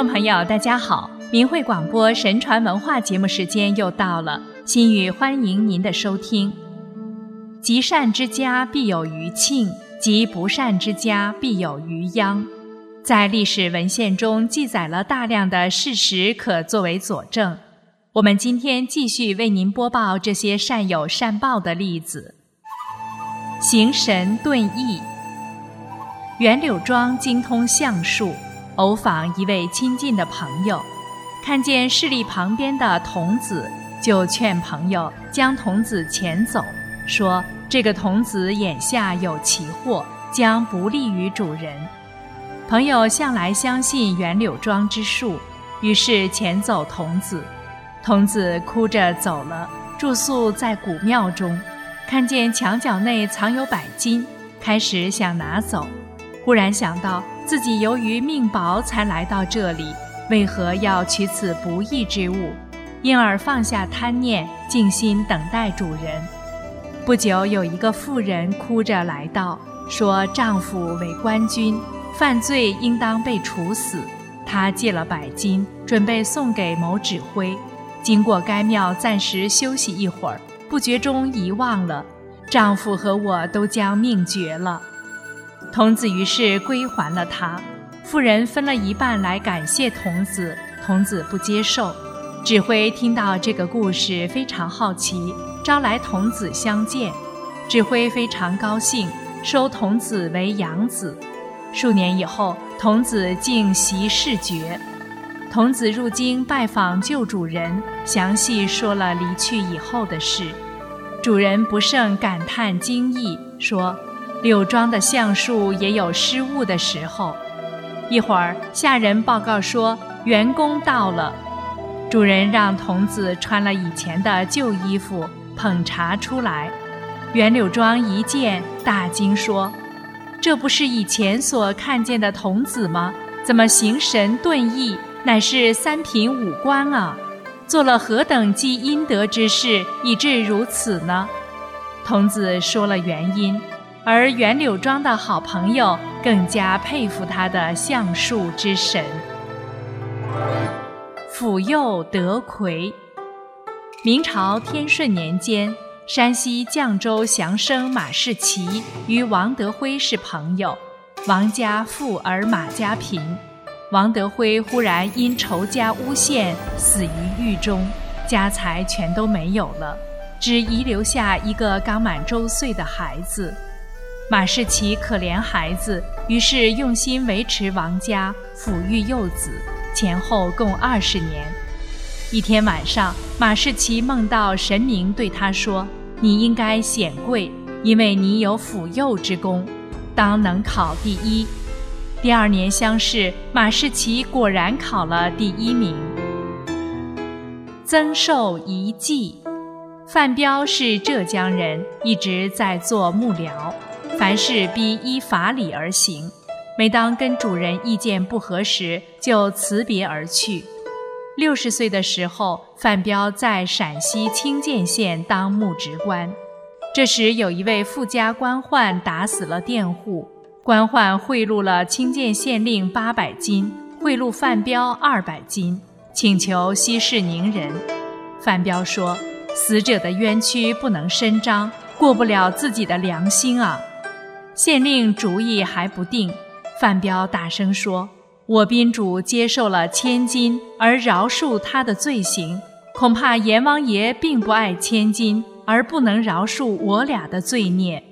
众朋友，大家好！明慧广播神传文化节目时间又到了，心语欢迎您的收听。积善之家必有余庆，积不善之家必有余殃。在历史文献中记载了大量的事实，可作为佐证。我们今天继续为您播报这些善有善报的例子。行神遁异，袁柳庄精通相术。偶访一位亲近的朋友，看见势力旁边的童子，就劝朋友将童子遣走，说这个童子眼下有奇祸，将不利于主人。朋友向来相信袁柳庄之术，于是遣走童子。童子哭着走了，住宿在古庙中，看见墙角内藏有百金，开始想拿走，忽然想到。自己由于命薄才来到这里，为何要取此不义之物？因而放下贪念，静心等待主人。不久，有一个妇人哭着来到，说丈夫为官军，犯罪应当被处死。她借了百金，准备送给某指挥。经过该庙暂时休息一会儿，不觉中遗忘了，丈夫和我都将命绝了。童子于是归还了他，妇人分了一半来感谢童子，童子不接受。指挥听到这个故事非常好奇，招来童子相见。指挥非常高兴，收童子为养子。数年以后，童子竟袭世爵。童子入京拜访旧主人，详细说了离去以后的事。主人不胜感叹惊异，说。柳庄的橡树也有失误的时候。一会儿，下人报告说员工到了。主人让童子穿了以前的旧衣服，捧茶出来。袁柳庄一见，大惊说：“这不是以前所看见的童子吗？怎么形神遁异，乃是三品武官啊？做了何等积阴德之事，以致如此呢？”童子说了原因。而袁柳庄的好朋友更加佩服他的相术之神。辅佑德魁。明朝天顺年间，山西绛州降生马士奇与王德辉是朋友，王家富而马家贫。王德辉忽然因仇家诬陷，死于狱中，家财全都没有了，只遗留下一个刚满周岁的孩子。马士奇可怜孩子，于是用心维持王家，抚育幼子，前后共二十年。一天晚上，马士奇梦到神明对他说：“你应该显贵，因为你有抚幼之功，当能考第一。”第二年乡试，马士奇果然考了第一名。增寿遗迹，范彪是浙江人，一直在做幕僚。凡事必依法理而行，每当跟主人意见不合时，就辞别而去。六十岁的时候，范彪在陕西清涧县当牧职官。这时，有一位富家官宦打死了佃户，官宦贿赂了清涧县令八百金，贿赂范彪二百金，请求息事宁人。范彪说：“死者的冤屈不能伸张，过不了自己的良心啊。”县令主意还不定，范彪大声说：“我宾主接受了千金而饶恕他的罪行，恐怕阎王爷并不爱千金，而不能饶恕我俩的罪孽。”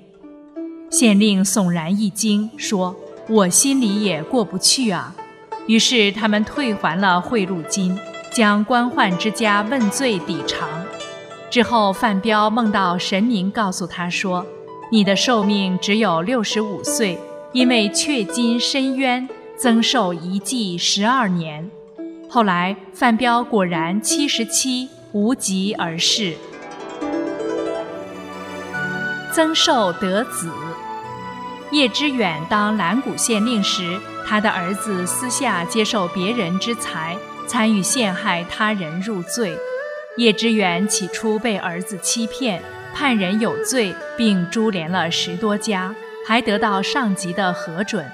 县令悚然一惊，说：“我心里也过不去啊。”于是他们退还了贿赂金，将官宦之家问罪抵偿。之后，范彪梦到神明告诉他说。你的寿命只有六十五岁，因为却金申冤，增寿一季十二年。后来范彪果然七十七，无疾而逝。增寿得子。叶之远当兰谷县令时，他的儿子私下接受别人之财，参与陷害他人入罪。叶之远起初被儿子欺骗。判人有罪，并株连了十多家，还得到上级的核准。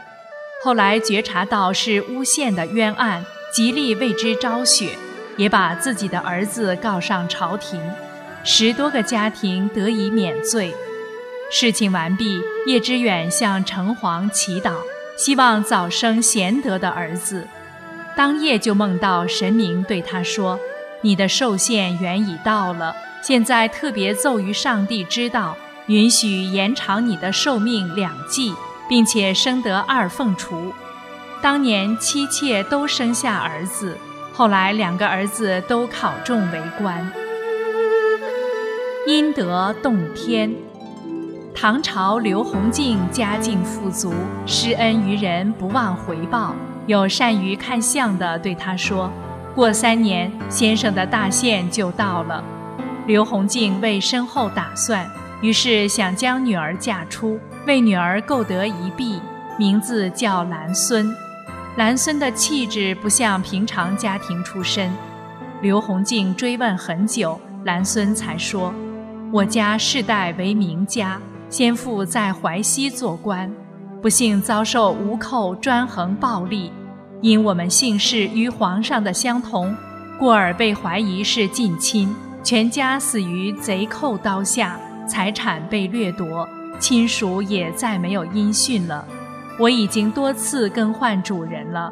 后来觉察到是诬陷的冤案，极力为之昭雪，也把自己的儿子告上朝廷，十多个家庭得以免罪。事情完毕，叶知远向城隍祈祷，希望早生贤德的儿子。当夜就梦到神明对他说：“你的寿限原已到了，现在特别奏于上帝知道，允许延长你的寿命两季，并且生得二凤雏。”当年妻妾都生下儿子，后来两个儿子都考中为官。阴德动天。唐朝刘弘敬家境富足，施恩于人不忘回报。有善于看相的对他说：“过三年，先生的大限就到了。”刘洪敬为身后打算，于是想将女儿嫁出，为女儿购得一婢，名字叫兰孙。兰孙的气质不像平常家庭出身。刘洪敬追问很久，兰孙才说：“我家世代为名家，先父在淮西做官。”不幸遭受吴寇专横暴力，因我们姓氏与皇上的相同，故而被怀疑是近亲，全家死于贼寇刀下，财产被掠夺，亲属也再没有音讯了。我已经多次更换主人了。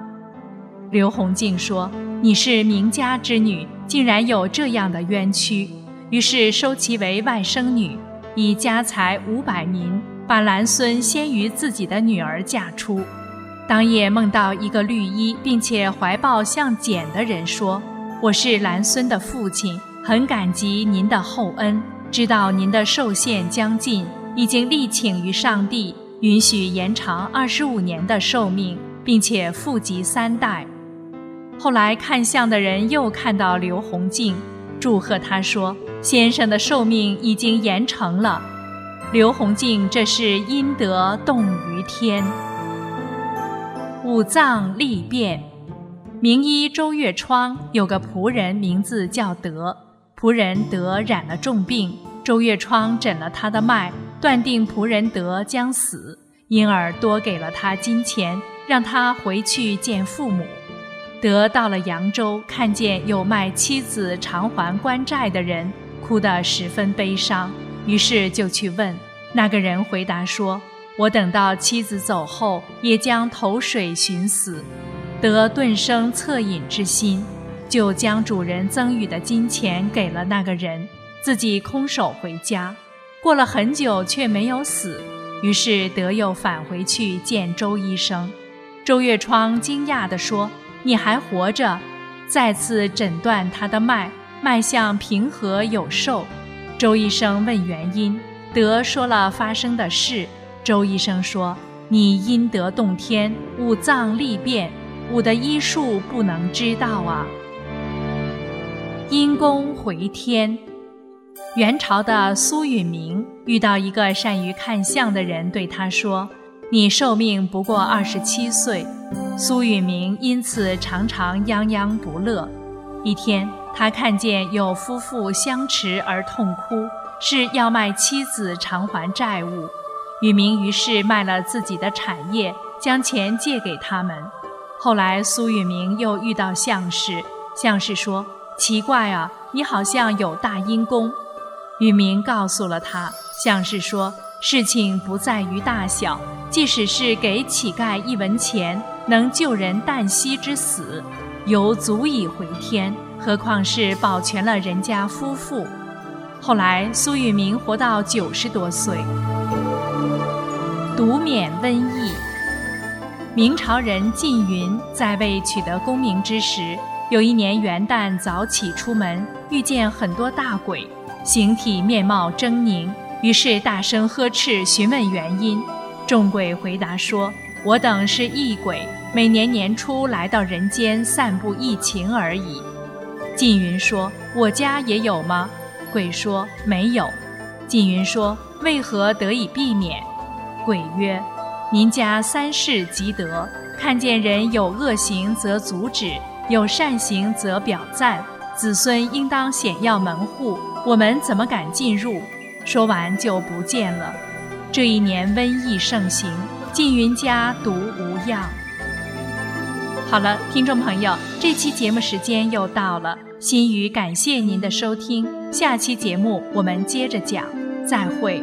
刘洪敬说：“你是名家之女，竟然有这样的冤屈。”于是收其为外甥女，以家财五百民。把兰孙先于自己的女儿嫁出，当夜梦到一个绿衣并且怀抱像茧的人说：“我是兰孙的父亲，很感激您的厚恩。知道您的寿限将近，已经力请于上帝，允许延长二十五年的寿命，并且富及三代。”后来看相的人又看到刘洪敬，祝贺他说：“先生的寿命已经延长了。”刘洪敬，这是阴德动于天。五脏立变，名医周月窗有个仆人，名字叫德。仆人德染了重病，周月窗诊了他的脉，断定仆人德将死，因而多给了他金钱，让他回去见父母。德到了扬州，看见有卖妻子偿还官债的人，哭得十分悲伤。于是就去问，那个人回答说：“我等到妻子走后，也将投水寻死。”得顿生恻隐之心，就将主人赠予的金钱给了那个人，自己空手回家。过了很久却没有死，于是德又返回去见周医生。周月窗惊讶地说：“你还活着？”再次诊断他的脉，脉象平和有寿。周医生问原因，德说了发生的事。周医生说：“你阴德动天，五脏立变，我的医术不能知道啊。”阴公回天。元朝的苏允明遇到一个善于看相的人，对他说：“你寿命不过二十七岁。”苏允明因此常常泱泱不乐。一天。他看见有夫妇相持而痛哭，是要卖妻子偿还债务。宇明于是卖了自己的产业，将钱借给他们。后来苏宇明又遇到相士，相士说：“奇怪啊，你好像有大阴功。”宇明告诉了他，相士说：“事情不在于大小，即使是给乞丐一文钱，能救人旦夕之死，犹足以回天。”何况是保全了人家夫妇。后来苏玉明活到九十多岁，独免瘟疫。明朝人靳云在未取得功名之时，有一年元旦早起出门，遇见很多大鬼，形体面貌狰狞，于是大声呵斥，询问原因。众鬼回答说：“我等是异鬼，每年年初来到人间散布疫情而已。”缙云说：“我家也有吗？”鬼说：“没有。”缙云说：“为何得以避免？”鬼曰：“您家三世积德，看见人有恶行则阻止，有善行则表赞，子孙应当显耀门户，我们怎么敢进入？”说完就不见了。这一年瘟疫盛行，缙云家独无恙。好了，听众朋友，这期节目时间又到了，心语感谢您的收听，下期节目我们接着讲，再会。